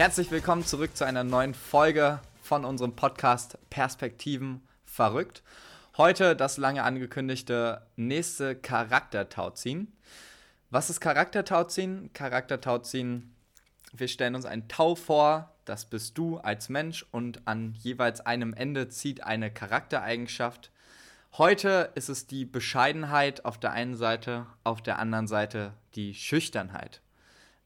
Herzlich willkommen zurück zu einer neuen Folge von unserem Podcast Perspektiven verrückt. Heute das lange angekündigte nächste Charaktertauziehen. Was ist Charaktertauziehen? Charaktertauziehen, wir stellen uns ein Tau vor, das bist du als Mensch und an jeweils einem Ende zieht eine Charaktereigenschaft. Heute ist es die Bescheidenheit auf der einen Seite, auf der anderen Seite die Schüchternheit.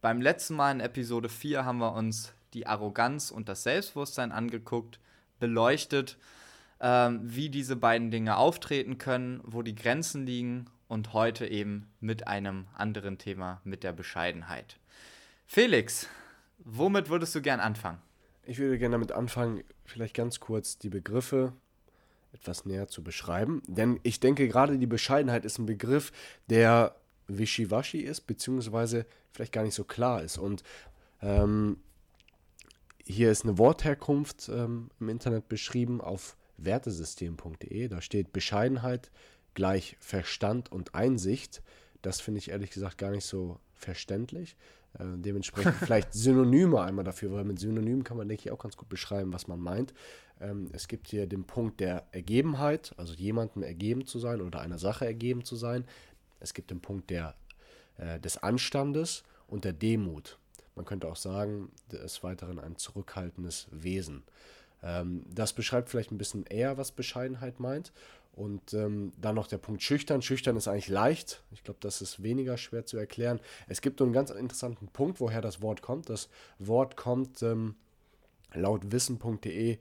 Beim letzten Mal in Episode 4 haben wir uns die Arroganz und das Selbstbewusstsein angeguckt, beleuchtet, ähm, wie diese beiden Dinge auftreten können, wo die Grenzen liegen und heute eben mit einem anderen Thema, mit der Bescheidenheit. Felix, womit würdest du gern anfangen? Ich würde gerne damit anfangen, vielleicht ganz kurz die Begriffe etwas näher zu beschreiben. Denn ich denke, gerade die Bescheidenheit ist ein Begriff, der wischiwaschi ist, beziehungsweise vielleicht gar nicht so klar ist. Und ähm, hier ist eine Wortherkunft ähm, im Internet beschrieben auf wertesystem.de. Da steht Bescheidenheit gleich Verstand und Einsicht. Das finde ich ehrlich gesagt gar nicht so verständlich. Äh, dementsprechend vielleicht Synonyme einmal dafür, weil mit Synonymen kann man, denke ich, auch ganz gut beschreiben, was man meint. Ähm, es gibt hier den Punkt der Ergebenheit, also jemandem ergeben zu sein oder einer Sache ergeben zu sein. Es gibt den Punkt der, äh, des Anstandes und der Demut. Man könnte auch sagen, des Weiteren ein zurückhaltendes Wesen. Ähm, das beschreibt vielleicht ein bisschen eher, was Bescheidenheit meint. Und ähm, dann noch der Punkt schüchtern. Schüchtern ist eigentlich leicht. Ich glaube, das ist weniger schwer zu erklären. Es gibt einen ganz interessanten Punkt, woher das Wort kommt. Das Wort kommt ähm, laut wissen.de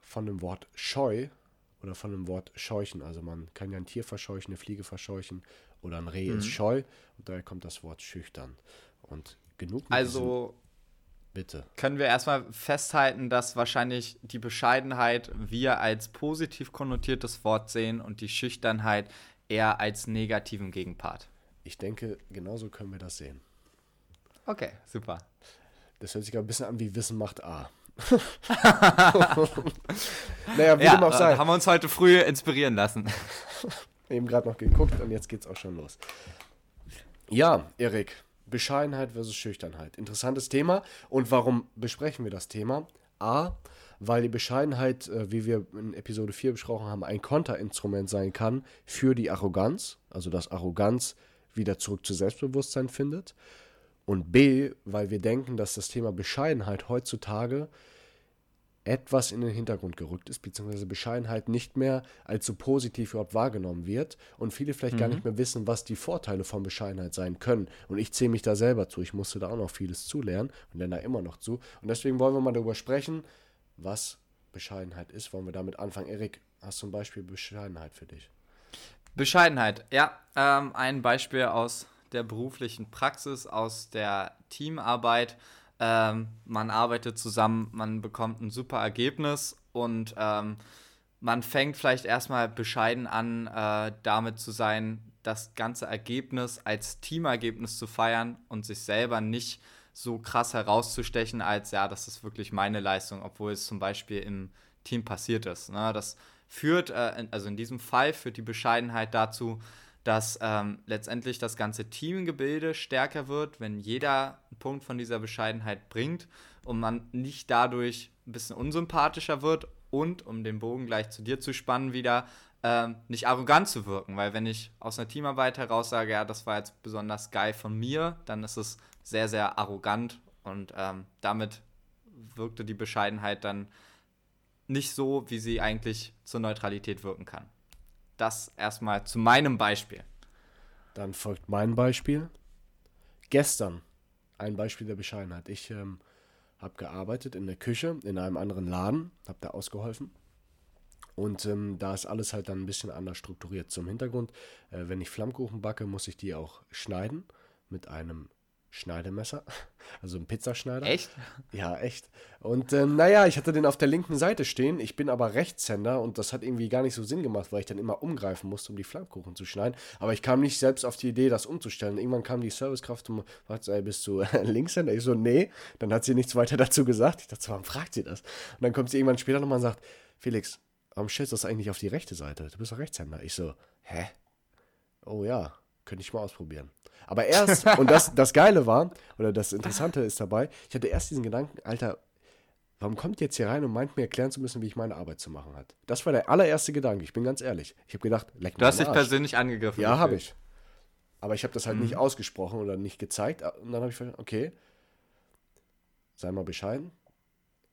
von dem Wort scheu oder von dem Wort scheuchen. Also man kann ja ein Tier verscheuchen, eine Fliege verscheuchen oder ein Reh mhm. ist scheu und daher kommt das Wort schüchtern. Und genug. also Bitte. Können wir erstmal festhalten, dass wahrscheinlich die Bescheidenheit wir als positiv konnotiertes Wort sehen und die Schüchternheit eher als negativen Gegenpart? Ich denke, genauso können wir das sehen. Okay, super. Das hört sich ein bisschen an wie Wissen macht A. naja, wie ja, dem auch sei. Haben wir uns heute früh inspirieren lassen. Eben gerade noch geguckt und jetzt geht's auch schon los. Ja, Erik, Bescheidenheit versus Schüchternheit. Interessantes Thema. Und warum besprechen wir das Thema? A, weil die Bescheidenheit, äh, wie wir in Episode 4 besprochen haben, ein Konterinstrument sein kann für die Arroganz, also dass Arroganz wieder zurück zu Selbstbewusstsein findet. Und B, weil wir denken, dass das Thema Bescheidenheit heutzutage etwas in den Hintergrund gerückt ist, beziehungsweise Bescheidenheit nicht mehr als so positiv überhaupt wahrgenommen wird und viele vielleicht mhm. gar nicht mehr wissen, was die Vorteile von Bescheidenheit sein können. Und ich zähle mich da selber zu. Ich musste da auch noch vieles zulernen und lerne da immer noch zu. Und deswegen wollen wir mal darüber sprechen, was Bescheidenheit ist. Wollen wir damit anfangen? Erik, hast du ein Beispiel Bescheidenheit für dich? Bescheidenheit, ja. Ähm, ein Beispiel aus der beruflichen Praxis, aus der Teamarbeit. Ähm, man arbeitet zusammen, man bekommt ein super Ergebnis und ähm, man fängt vielleicht erstmal bescheiden an, äh, damit zu sein, das ganze Ergebnis als Teamergebnis zu feiern und sich selber nicht so krass herauszustechen, als ja, das ist wirklich meine Leistung, obwohl es zum Beispiel im Team passiert ist. Ne? Das führt, äh, also in diesem Fall führt die Bescheidenheit dazu, dass ähm, letztendlich das ganze Teamgebilde stärker wird, wenn jeder einen Punkt von dieser Bescheidenheit bringt und man nicht dadurch ein bisschen unsympathischer wird und, um den Bogen gleich zu dir zu spannen, wieder ähm, nicht arrogant zu wirken. Weil wenn ich aus einer Teamarbeit heraus sage, ja, das war jetzt besonders geil von mir, dann ist es sehr, sehr arrogant und ähm, damit wirkte die Bescheidenheit dann nicht so, wie sie eigentlich zur Neutralität wirken kann das erstmal zu meinem Beispiel. Dann folgt mein Beispiel. Gestern ein Beispiel der Bescheidenheit. Ich ähm, habe gearbeitet in der Küche in einem anderen Laden, habe da ausgeholfen. Und ähm, da ist alles halt dann ein bisschen anders strukturiert. Zum Hintergrund, äh, wenn ich Flammkuchen backe, muss ich die auch schneiden mit einem Schneidemesser, also ein Pizzaschneider. Echt? Ja, echt. Und ähm, naja, ich hatte den auf der linken Seite stehen. Ich bin aber Rechtshänder und das hat irgendwie gar nicht so Sinn gemacht, weil ich dann immer umgreifen musste, um die Flammkuchen zu schneiden. Aber ich kam nicht selbst auf die Idee, das umzustellen. Irgendwann kam die Servicekraft und fragte, ey, bist du Linkshänder? Ich so, nee. Dann hat sie nichts weiter dazu gesagt. Ich dachte, warum fragt sie das? Und dann kommt sie irgendwann später nochmal und sagt, Felix, warum stellst du das eigentlich auf die rechte Seite? Du bist doch Rechtshänder. Ich so, hä? Oh ja, Könnte ich mal ausprobieren. Aber erst, und das, das Geile war, oder das Interessante ist dabei, ich hatte erst diesen Gedanken, Alter, warum kommt jetzt hier rein und meint mir erklären zu müssen, wie ich meine Arbeit zu machen hat? Das war der allererste Gedanke, ich bin ganz ehrlich. Ich habe gedacht, leck mich Du hast dich persönlich angegriffen. Ja, habe ich. Aber ich habe das halt mhm. nicht ausgesprochen oder nicht gezeigt. Und dann habe ich verstanden, okay, sei mal bescheiden,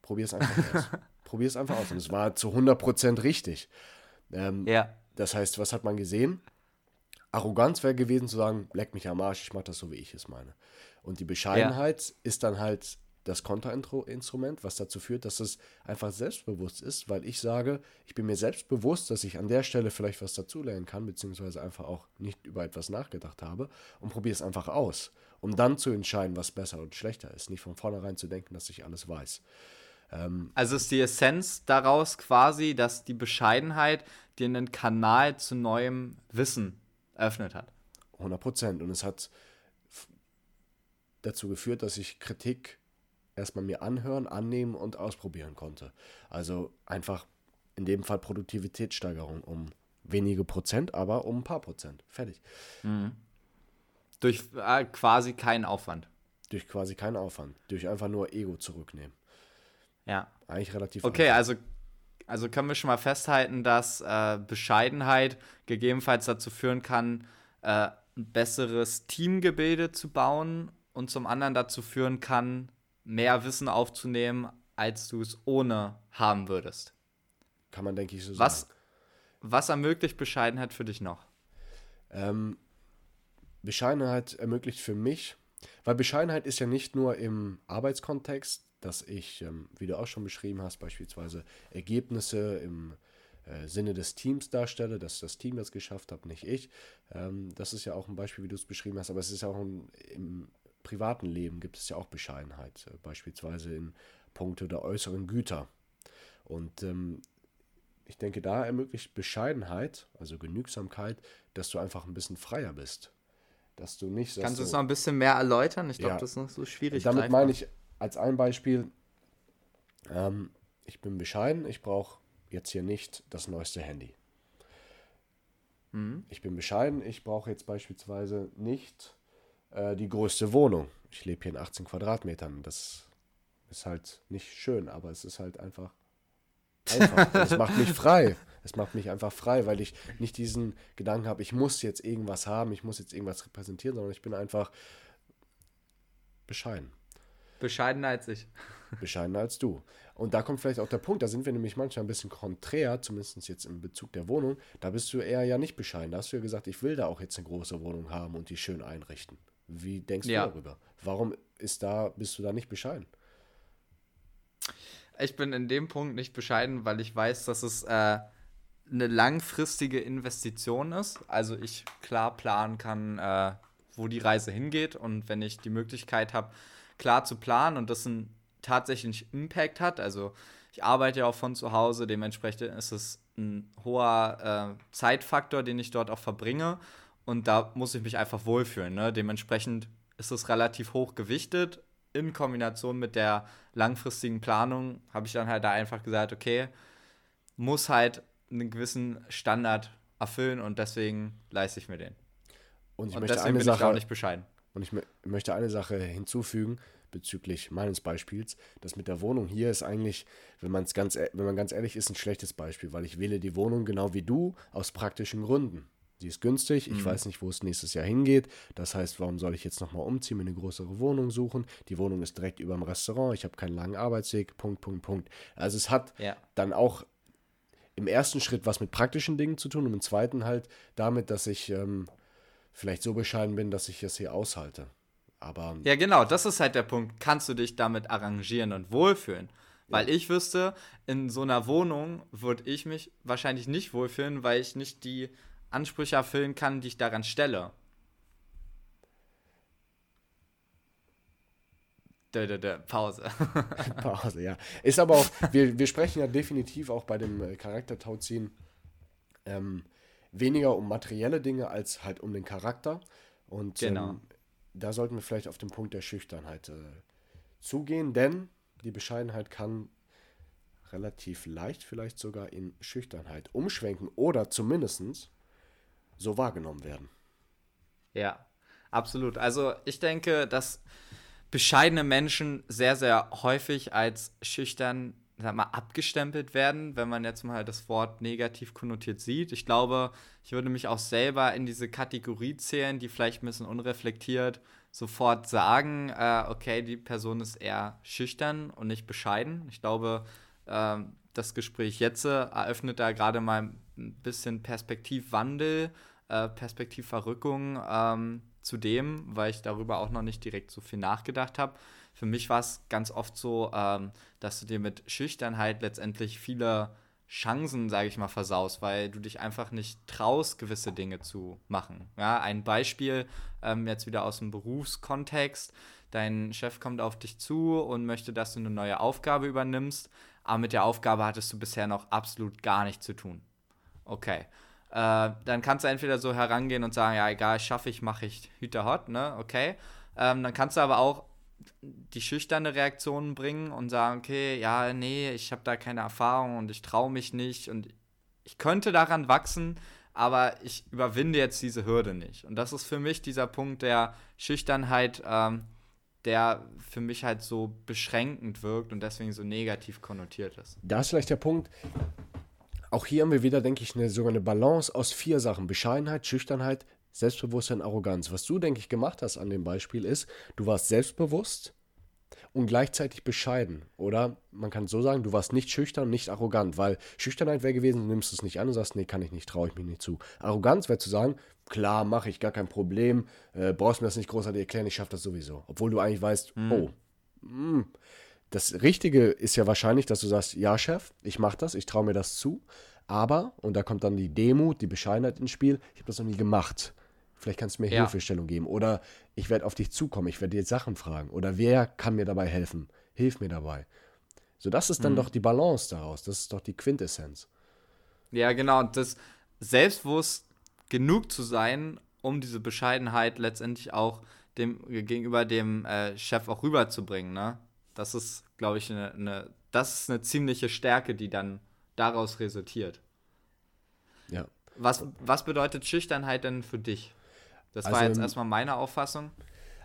probier es einfach aus. probier es einfach aus. Und es war zu 100% richtig. Ähm, ja. Das heißt, was hat man gesehen? Arroganz wäre gewesen zu sagen, leck mich am Arsch, ich mache das so, wie ich es meine. Und die Bescheidenheit ja. ist dann halt das Konterinstrument, was dazu führt, dass es einfach selbstbewusst ist, weil ich sage, ich bin mir selbst bewusst, dass ich an der Stelle vielleicht was dazulernen kann, beziehungsweise einfach auch nicht über etwas nachgedacht habe und probiere es einfach aus, um dann zu entscheiden, was besser und schlechter ist, nicht von vornherein zu denken, dass ich alles weiß. Ähm, also ist die Essenz daraus quasi, dass die Bescheidenheit dir einen Kanal zu neuem Wissen eröffnet hat. 100 Prozent. Und es hat dazu geführt, dass ich Kritik erstmal mir anhören, annehmen und ausprobieren konnte. Also einfach in dem Fall Produktivitätssteigerung um wenige Prozent, aber um ein paar Prozent. Fertig. Mhm. Durch äh, quasi keinen Aufwand. Durch quasi keinen Aufwand. Durch einfach nur Ego zurücknehmen. Ja. Eigentlich relativ. Okay, einfach. also, also können wir schon mal festhalten, dass äh, Bescheidenheit gegebenenfalls dazu führen kann, äh, ein besseres Teamgebilde zu bauen und zum anderen dazu führen kann, mehr Wissen aufzunehmen, als du es ohne haben würdest. Kann man, denke ich, so was, sagen. Was ermöglicht Bescheidenheit für dich noch? Ähm, Bescheidenheit ermöglicht für mich, weil Bescheidenheit ist ja nicht nur im Arbeitskontext, dass ich, ähm, wie du auch schon beschrieben hast, beispielsweise Ergebnisse im äh, Sinne des Teams darstelle, dass das Team das geschafft hat, nicht ich. Ähm, das ist ja auch ein Beispiel, wie du es beschrieben hast, aber es ist ja auch ein, im privaten Leben gibt es ja auch Bescheidenheit, äh, beispielsweise in puncto der äußeren Güter. Und ähm, ich denke, da ermöglicht Bescheidenheit, also Genügsamkeit, dass du einfach ein bisschen freier bist. Dass du nicht. Kannst du es noch ein bisschen mehr erläutern? Ich glaube, ja, das ist noch so schwierig. Damit meine ich als ein Beispiel, ähm, ich bin bescheiden, ich brauche jetzt hier nicht das neueste Handy. Mhm. Ich bin bescheiden, ich brauche jetzt beispielsweise nicht äh, die größte Wohnung. Ich lebe hier in 18 Quadratmetern. Das ist halt nicht schön, aber es ist halt einfach einfach. es macht mich frei. Es macht mich einfach frei, weil ich nicht diesen Gedanken habe, ich muss jetzt irgendwas haben, ich muss jetzt irgendwas repräsentieren, sondern ich bin einfach bescheiden. Bescheidener als ich. Bescheidener als du. Und da kommt vielleicht auch der Punkt, da sind wir nämlich manchmal ein bisschen konträr, zumindest jetzt im Bezug der Wohnung. Da bist du eher ja nicht bescheiden. Da hast du ja gesagt, ich will da auch jetzt eine große Wohnung haben und die schön einrichten. Wie denkst ja. du darüber? Warum ist da, bist du da nicht bescheiden? Ich bin in dem Punkt nicht bescheiden, weil ich weiß, dass es äh, eine langfristige Investition ist. Also ich klar planen kann, äh, wo die Reise hingeht und wenn ich die Möglichkeit habe, klar zu planen und das einen tatsächlichen Impact hat. Also ich arbeite ja auch von zu Hause, dementsprechend ist es ein hoher äh, Zeitfaktor, den ich dort auch verbringe. Und da muss ich mich einfach wohlfühlen. Ne? Dementsprechend ist es relativ hoch gewichtet. In Kombination mit der langfristigen Planung habe ich dann halt da einfach gesagt, okay, muss halt einen gewissen Standard erfüllen und deswegen leiste ich mir den. Und ich und möchte eine Sache, nicht bescheiden. Und ich möchte eine Sache hinzufügen bezüglich meines Beispiels. Das mit der Wohnung hier ist eigentlich, wenn, man's ganz, e-, wenn man ganz ehrlich ist, ein schlechtes Beispiel, weil ich wähle die Wohnung genau wie du aus praktischen Gründen. Sie ist günstig, ich mhm. weiß nicht, wo es nächstes Jahr hingeht. Das heißt, warum soll ich jetzt nochmal umziehen, mir eine größere Wohnung suchen? Die Wohnung ist direkt über dem Restaurant, ich habe keinen langen Arbeitsweg, Punkt, Punkt, Punkt. Also es hat ja. dann auch im ersten Schritt was mit praktischen Dingen zu tun und im zweiten halt damit, dass ich ähm, vielleicht so bescheiden bin, dass ich es hier aushalte. Aber ja, genau, das ist halt der Punkt. Kannst du dich damit arrangieren und wohlfühlen? Weil ja. ich wüsste, in so einer Wohnung würde ich mich wahrscheinlich nicht wohlfühlen, weil ich nicht die Ansprüche erfüllen kann, die ich daran stelle. Dö, dö, dö, Pause. Pause, ja. Ist aber auch, wir, wir sprechen ja definitiv auch bei dem äh, Charaktertauziehen ähm, weniger um materielle Dinge als halt um den Charakter. Und genau. ähm, da sollten wir vielleicht auf den Punkt der Schüchternheit äh, zugehen, denn die Bescheidenheit kann relativ leicht vielleicht sogar in Schüchternheit umschwenken oder zumindest so wahrgenommen werden. Ja, absolut. Also ich denke, dass bescheidene Menschen sehr, sehr häufig als schüchtern sag mal, abgestempelt werden, wenn man jetzt mal das Wort negativ konnotiert sieht. Ich glaube, ich würde mich auch selber in diese Kategorie zählen, die vielleicht ein bisschen unreflektiert sofort sagen, äh, okay, die Person ist eher schüchtern und nicht bescheiden. Ich glaube, äh, das Gespräch jetzt äh, eröffnet da gerade mal ein bisschen Perspektivwandel, äh, Perspektivverrückung ähm, zu dem, weil ich darüber auch noch nicht direkt so viel nachgedacht habe. Für mich war es ganz oft so, ähm, dass du dir mit Schüchternheit letztendlich viele Chancen, sage ich mal, versaust, weil du dich einfach nicht traust, gewisse Dinge zu machen. Ja, ein Beispiel ähm, jetzt wieder aus dem Berufskontext. Dein Chef kommt auf dich zu und möchte, dass du eine neue Aufgabe übernimmst, aber mit der Aufgabe hattest du bisher noch absolut gar nichts zu tun. Okay. Äh, dann kannst du entweder so herangehen und sagen, ja, egal, schaffe ich, mache ich, Hüter hot, ne? Okay. Ähm, dann kannst du aber auch die schüchterne Reaktion bringen und sagen, okay, ja, nee, ich habe da keine Erfahrung und ich traue mich nicht und ich könnte daran wachsen, aber ich überwinde jetzt diese Hürde nicht. Und das ist für mich dieser Punkt der Schüchternheit, ähm, der für mich halt so beschränkend wirkt und deswegen so negativ konnotiert ist. Da ist vielleicht der Punkt, auch hier haben wir wieder, denke ich, eine, sogar eine Balance aus vier Sachen. Bescheidenheit, Schüchternheit, Selbstbewusstsein, Arroganz. Was du, denke ich, gemacht hast an dem Beispiel ist, du warst selbstbewusst und gleichzeitig bescheiden. Oder man kann so sagen, du warst nicht schüchtern, nicht arrogant, weil Schüchternheit wäre gewesen, du nimmst es nicht an und sagst, nee, kann ich nicht, traue ich mich nicht zu. Arroganz wäre zu sagen, klar, mache ich, gar kein Problem, äh, brauchst mir das nicht großartig erklären, ich schaffe das sowieso. Obwohl du eigentlich weißt, mhm. oh, mh. Das Richtige ist ja wahrscheinlich, dass du sagst, ja, Chef, ich mache das, ich traue mir das zu, aber, und da kommt dann die Demut, die Bescheidenheit ins Spiel, ich habe das noch nie gemacht. Vielleicht kannst du mir ja. Hilfestellung geben. Oder ich werde auf dich zukommen, ich werde dir Sachen fragen. Oder wer kann mir dabei helfen? Hilf mir dabei. So, das ist dann mhm. doch die Balance daraus. Das ist doch die Quintessenz. Ja, genau. Das selbstbewusst genug zu sein, um diese Bescheidenheit letztendlich auch dem gegenüber dem äh, Chef auch rüberzubringen. Ne? Das ist, glaube ich, eine, eine, das ist eine ziemliche Stärke, die dann daraus resultiert. Ja. Was, was bedeutet Schüchternheit denn für dich? Das also war jetzt im, erstmal meine Auffassung.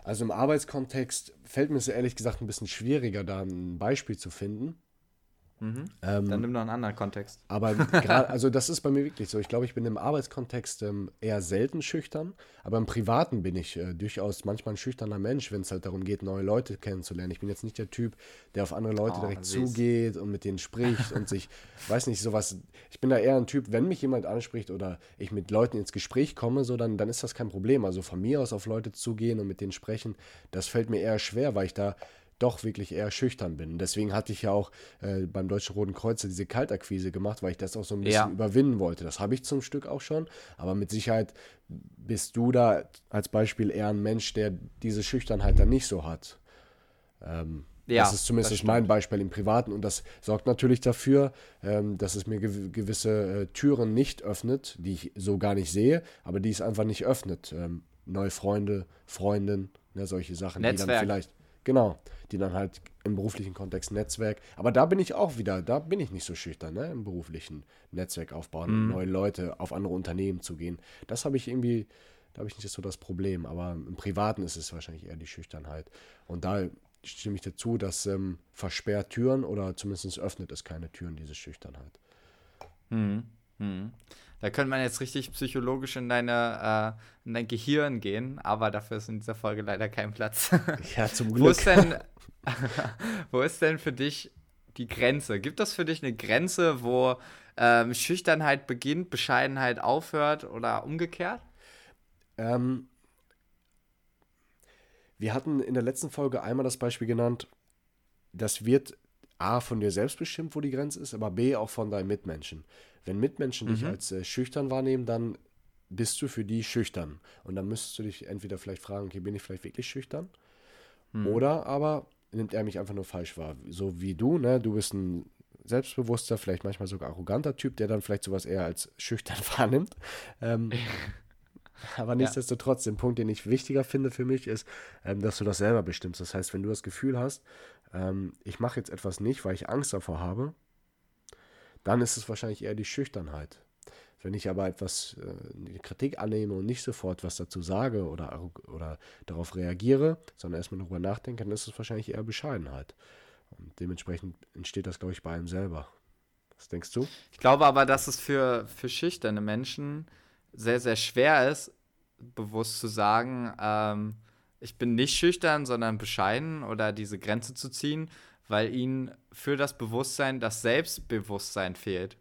Also im Arbeitskontext fällt mir es ehrlich gesagt ein bisschen schwieriger, da ein Beispiel zu finden. Mhm. Ähm, Dann nimm noch einen anderen Kontext. Aber gerade, also das ist bei mir wirklich so. Ich glaube, ich bin im Arbeitskontext ähm, eher selten schüchtern, aber im Privaten bin ich äh, durchaus manchmal ein schüchterner Mensch, wenn es halt darum geht, neue Leute kennenzulernen. Ich bin jetzt nicht der Typ, der auf andere Leute oh, direkt zugeht und mit denen spricht und sich, weiß nicht, sowas. Ich bin da eher ein Typ, wenn mich jemand anspricht oder ich mit Leuten ins Gespräch komme, so dann, dann ist das kein Problem. Also von mir aus auf Leute zugehen und mit denen sprechen, das fällt mir eher schwer, weil ich da doch wirklich eher schüchtern bin. Deswegen hatte ich ja auch äh, beim Deutschen Roten Kreuz diese Kaltakquise gemacht, weil ich das auch so ein bisschen ja. überwinden wollte. Das habe ich zum Stück auch schon, aber mit Sicherheit bist du da als Beispiel eher ein Mensch, der diese Schüchternheit dann nicht so hat. Ähm, ja, das ist zumindest das mein Beispiel im Privaten und das sorgt natürlich dafür, ähm, dass es mir gew gewisse äh, Türen nicht öffnet, die ich so gar nicht sehe, aber die es einfach nicht öffnet. Ähm, neue Freunde, Freundinnen, ne, solche Sachen, Netzwerk. die dann vielleicht Genau, die dann halt im beruflichen Kontext Netzwerk. Aber da bin ich auch wieder, da bin ich nicht so schüchtern, ne? Im beruflichen Netzwerk aufbauen, mhm. neue Leute auf andere Unternehmen zu gehen. Das habe ich irgendwie, da habe ich nicht so das Problem. Aber im Privaten ist es wahrscheinlich eher die Schüchternheit. Und da stimme ich dazu, dass ähm, versperrt Türen oder zumindest öffnet es keine Türen, diese Schüchternheit. Mhm. Mhm. Da könnte man jetzt richtig psychologisch in, deine, äh, in dein Gehirn gehen, aber dafür ist in dieser Folge leider kein Platz. Ja, zum Glück. Wo ist denn, wo ist denn für dich die Grenze? Gibt es für dich eine Grenze, wo ähm, Schüchternheit beginnt, Bescheidenheit aufhört oder umgekehrt? Ähm, wir hatten in der letzten Folge einmal das Beispiel genannt, das wird A von dir selbst bestimmt, wo die Grenze ist, aber B auch von deinen Mitmenschen. Wenn Mitmenschen mhm. dich als äh, schüchtern wahrnehmen, dann bist du für die schüchtern. Und dann müsstest du dich entweder vielleicht fragen, okay, bin ich vielleicht wirklich schüchtern? Mhm. Oder aber nimmt er mich einfach nur falsch wahr. So wie du, ne? Du bist ein selbstbewusster, vielleicht manchmal sogar arroganter Typ, der dann vielleicht sowas eher als schüchtern wahrnimmt. Ähm, aber nichtsdestotrotz, ja. den Punkt, den ich wichtiger finde für mich, ist, ähm, dass du das selber bestimmst. Das heißt, wenn du das Gefühl hast, ähm, ich mache jetzt etwas nicht, weil ich Angst davor habe, dann ist es wahrscheinlich eher die Schüchternheit. Wenn ich aber etwas, äh, Kritik annehme und nicht sofort was dazu sage oder, oder darauf reagiere, sondern erstmal darüber nachdenke, dann ist es wahrscheinlich eher Bescheidenheit. Und dementsprechend entsteht das, glaube ich, bei einem selber. Was denkst du? Ich glaube aber, dass es für, für schüchterne Menschen sehr, sehr schwer ist, bewusst zu sagen, ähm, ich bin nicht schüchtern, sondern bescheiden oder diese Grenze zu ziehen, weil ihnen für das Bewusstsein das Selbstbewusstsein fehlt.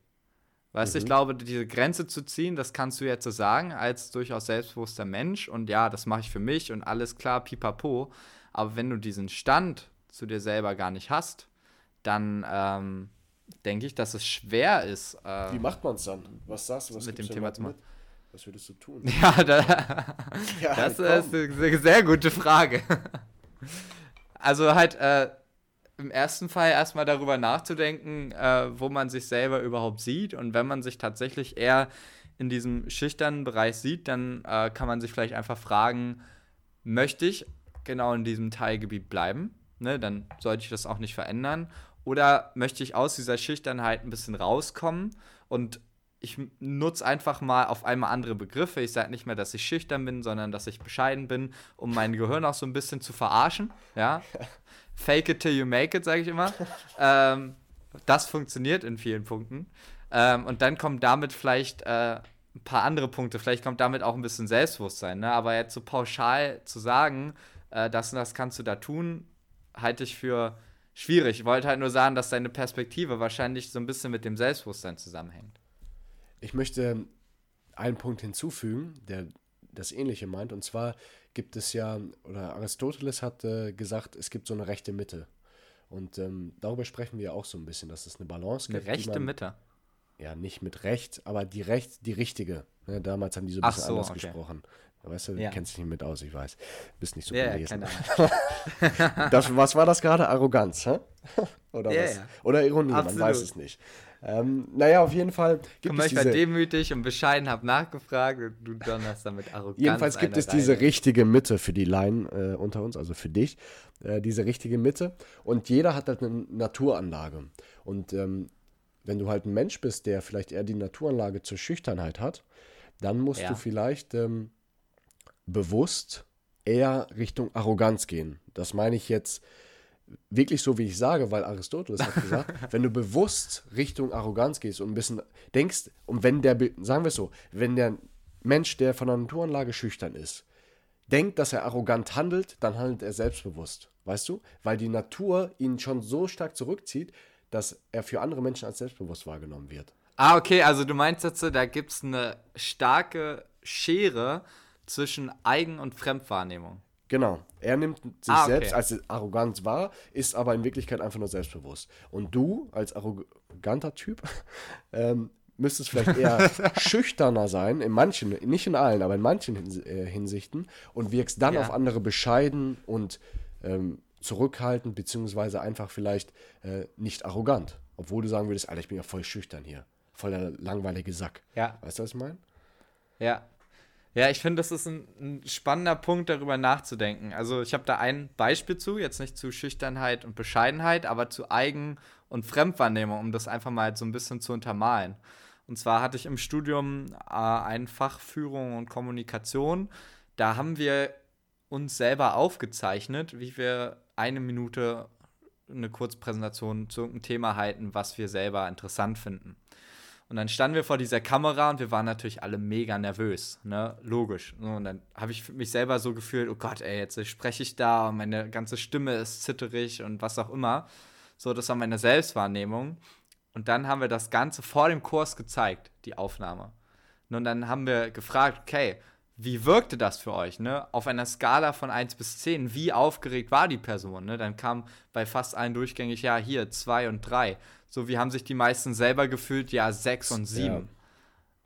Weißt du, mhm. ich glaube, diese Grenze zu ziehen, das kannst du jetzt so sagen, als durchaus selbstbewusster Mensch und ja, das mache ich für mich und alles klar, pipapo. Aber wenn du diesen Stand zu dir selber gar nicht hast, dann ähm, denke ich, dass es schwer ist. Ähm, Wie macht man es dann? Was sagst du, was mit dem Thema zu machen? Was würdest du tun? Ja, da, ja das komm. ist eine sehr gute Frage. Also halt äh, im ersten Fall erstmal darüber nachzudenken, äh, wo man sich selber überhaupt sieht. Und wenn man sich tatsächlich eher in diesem schüchternen Bereich sieht, dann äh, kann man sich vielleicht einfach fragen, möchte ich genau in diesem Teilgebiet bleiben? Ne, dann sollte ich das auch nicht verändern. Oder möchte ich aus dieser Schüchternheit ein bisschen rauskommen und ich nutze einfach mal auf einmal andere Begriffe. Ich sage nicht mehr, dass ich schüchtern bin, sondern dass ich bescheiden bin, um mein Gehirn auch so ein bisschen zu verarschen. Ja. Fake it till you make it, sage ich immer. ähm, das funktioniert in vielen Punkten. Ähm, und dann kommen damit vielleicht äh, ein paar andere Punkte. Vielleicht kommt damit auch ein bisschen Selbstbewusstsein. Ne? Aber jetzt so pauschal zu sagen, äh, das und das kannst du da tun, halte ich für schwierig. Ich wollte halt nur sagen, dass deine Perspektive wahrscheinlich so ein bisschen mit dem Selbstbewusstsein zusammenhängt. Ich möchte einen Punkt hinzufügen, der das Ähnliche meint. Und zwar gibt es ja, oder Aristoteles hat äh, gesagt, es gibt so eine rechte Mitte. Und ähm, darüber sprechen wir auch so ein bisschen, dass es eine Balance gibt. Eine rechte man, Mitte? Ja, nicht mit Recht, aber die Recht, die richtige. Ne, damals haben die so ein bisschen so, anders okay. gesprochen. Weißt du, ja. kennst dich nicht mit aus, ich weiß. Bist nicht so ja, gelesen. Ja, das, was war das gerade? Arroganz, hä? Oder ja, was? Ja. Oder Ironie, Absolut. man weiß es nicht. Ähm, naja, auf jeden Fall gibt Komm, es. Ich war demütig und bescheiden, habe nachgefragt und du donnerst damit Arroganz. Jedenfalls gibt es diese richtige Mitte für die Laien äh, unter uns, also für dich. Äh, diese richtige Mitte. Und jeder hat halt eine Naturanlage. Und ähm, wenn du halt ein Mensch bist, der vielleicht eher die Naturanlage zur Schüchternheit hat, dann musst du vielleicht. Ähm, bewusst eher Richtung Arroganz gehen. Das meine ich jetzt wirklich so, wie ich sage, weil Aristoteles hat gesagt, wenn du bewusst Richtung Arroganz gehst und ein bisschen denkst, und wenn der, sagen wir es so, wenn der Mensch, der von der Naturanlage schüchtern ist, denkt, dass er arrogant handelt, dann handelt er selbstbewusst. Weißt du? Weil die Natur ihn schon so stark zurückzieht, dass er für andere Menschen als selbstbewusst wahrgenommen wird. Ah, okay, also du meinst jetzt, da gibt es eine starke Schere zwischen Eigen- und Fremdwahrnehmung. Genau. Er nimmt sich ah, okay. selbst als arrogant wahr, ist aber in Wirklichkeit einfach nur selbstbewusst. Und du, als arroganter Typ, ähm, müsstest vielleicht eher schüchterner sein, in manchen, nicht in allen, aber in manchen äh, Hinsichten und wirkst dann ja. auf andere bescheiden und ähm, zurückhaltend, beziehungsweise einfach vielleicht äh, nicht arrogant. Obwohl du sagen würdest, Alter, ich bin ja voll schüchtern hier. Voll der langweilige Sack. Ja. Weißt du, was ich meine? Ja, ja, ich finde, das ist ein, ein, spannender Punkt, darüber nachzudenken. Also ich habe da ein Beispiel zu, jetzt nicht zu Schüchternheit und Bescheidenheit, aber zu Eigen- und Fremdwahrnehmung, um das einfach mal so ein bisschen zu untermalen. Und zwar hatte ich im Studium äh, ein Fach Führung und Kommunikation. Da haben wir uns selber aufgezeichnet, wie wir eine Minute eine Kurzpräsentation zu irgendeinem Thema halten, was wir selber interessant finden. Und dann standen wir vor dieser Kamera und wir waren natürlich alle mega nervös, ne? Logisch. Und dann habe ich mich selber so gefühlt, oh Gott, ey, jetzt spreche ich da und meine ganze Stimme ist zitterig und was auch immer. So, das war meine Selbstwahrnehmung. Und dann haben wir das Ganze vor dem Kurs gezeigt, die Aufnahme. Und dann haben wir gefragt, okay, wie wirkte das für euch, ne? Auf einer Skala von 1 bis 10, wie aufgeregt war die Person, ne? Dann kam bei fast allen durchgängig, ja, hier, 2 und 3. So wie haben sich die meisten selber gefühlt, ja, 6 und 7. Ja.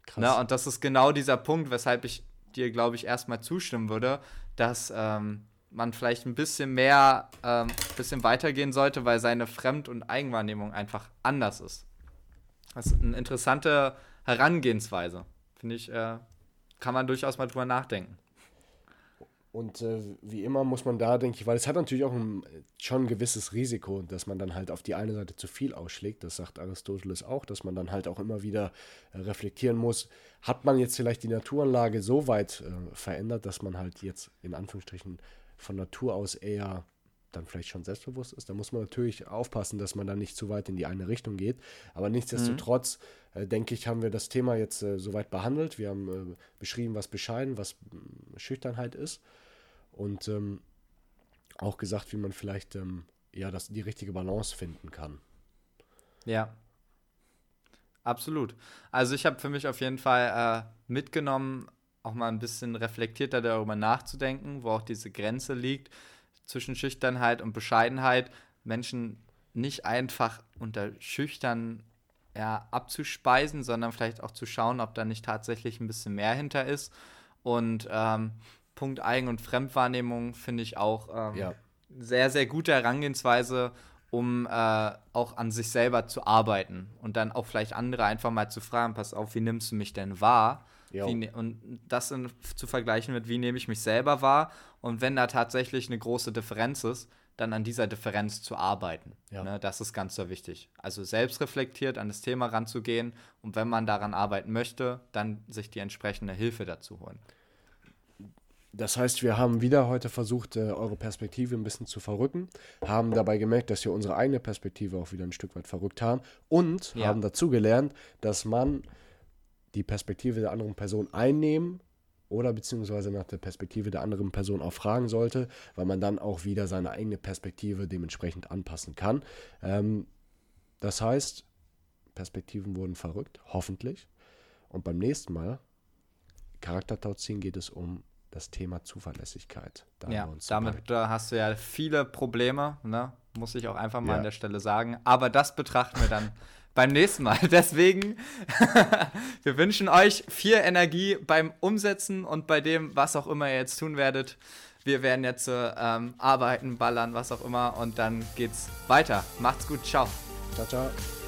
Krass. Ne? Und das ist genau dieser Punkt, weshalb ich dir, glaube ich, erstmal zustimmen würde, dass ähm, man vielleicht ein bisschen mehr, ähm, bisschen weitergehen sollte, weil seine Fremd- und Eigenwahrnehmung einfach anders ist. Das ist eine interessante Herangehensweise. Finde ich, äh, kann man durchaus mal drüber nachdenken. Und äh, wie immer muss man da, denke ich, weil es hat natürlich auch ein, schon ein gewisses Risiko, dass man dann halt auf die eine Seite zu viel ausschlägt. Das sagt Aristoteles auch, dass man dann halt auch immer wieder äh, reflektieren muss. Hat man jetzt vielleicht die Naturanlage so weit äh, verändert, dass man halt jetzt in Anführungsstrichen von Natur aus eher dann vielleicht schon selbstbewusst ist. Da muss man natürlich aufpassen, dass man dann nicht zu weit in die eine Richtung geht. Aber nichtsdestotrotz, mhm. äh, denke ich, haben wir das Thema jetzt äh, soweit behandelt. Wir haben äh, beschrieben, was bescheiden, was äh, Schüchternheit ist und ähm, auch gesagt, wie man vielleicht ähm, ja das, die richtige Balance finden kann. Ja. Absolut. Also ich habe für mich auf jeden Fall äh, mitgenommen, auch mal ein bisschen reflektierter darüber nachzudenken, wo auch diese Grenze liegt zwischen Schüchternheit und Bescheidenheit. Menschen nicht einfach unter schüchtern ja, abzuspeisen, sondern vielleicht auch zu schauen, ob da nicht tatsächlich ein bisschen mehr hinter ist. Und ähm, Punkt Eigen- und Fremdwahrnehmung finde ich auch ähm, ja. sehr, sehr gute Herangehensweise, um äh, auch an sich selber zu arbeiten und dann auch vielleicht andere einfach mal zu fragen, pass auf, wie nimmst du mich denn wahr? Wie, ne-, und das in, zu vergleichen mit, wie nehme ich mich selber wahr? Und wenn da tatsächlich eine große Differenz ist, dann an dieser Differenz zu arbeiten. Ja. Ne, das ist ganz so wichtig. Also selbstreflektiert an das Thema ranzugehen und wenn man daran arbeiten möchte, dann sich die entsprechende Hilfe dazu holen. Das heißt, wir haben wieder heute versucht, äh, eure Perspektive ein bisschen zu verrücken, haben dabei gemerkt, dass wir unsere eigene Perspektive auch wieder ein Stück weit verrückt haben und ja. haben dazu gelernt, dass man die Perspektive der anderen Person einnehmen oder beziehungsweise nach der Perspektive der anderen Person auch fragen sollte, weil man dann auch wieder seine eigene Perspektive dementsprechend anpassen kann. Ähm, das heißt, Perspektiven wurden verrückt, hoffentlich. Und beim nächsten Mal, Charaktertau ziehen, geht es um das Thema Zuverlässigkeit. Da ja, damit äh, hast du ja viele Probleme, ne? muss ich auch einfach mal ja. an der Stelle sagen. Aber das betrachten wir dann beim nächsten Mal. Deswegen, wir wünschen euch viel Energie beim Umsetzen und bei dem, was auch immer ihr jetzt tun werdet. Wir werden jetzt ähm, arbeiten, ballern, was auch immer und dann geht's weiter. Macht's gut, ciao. Ciao, ciao.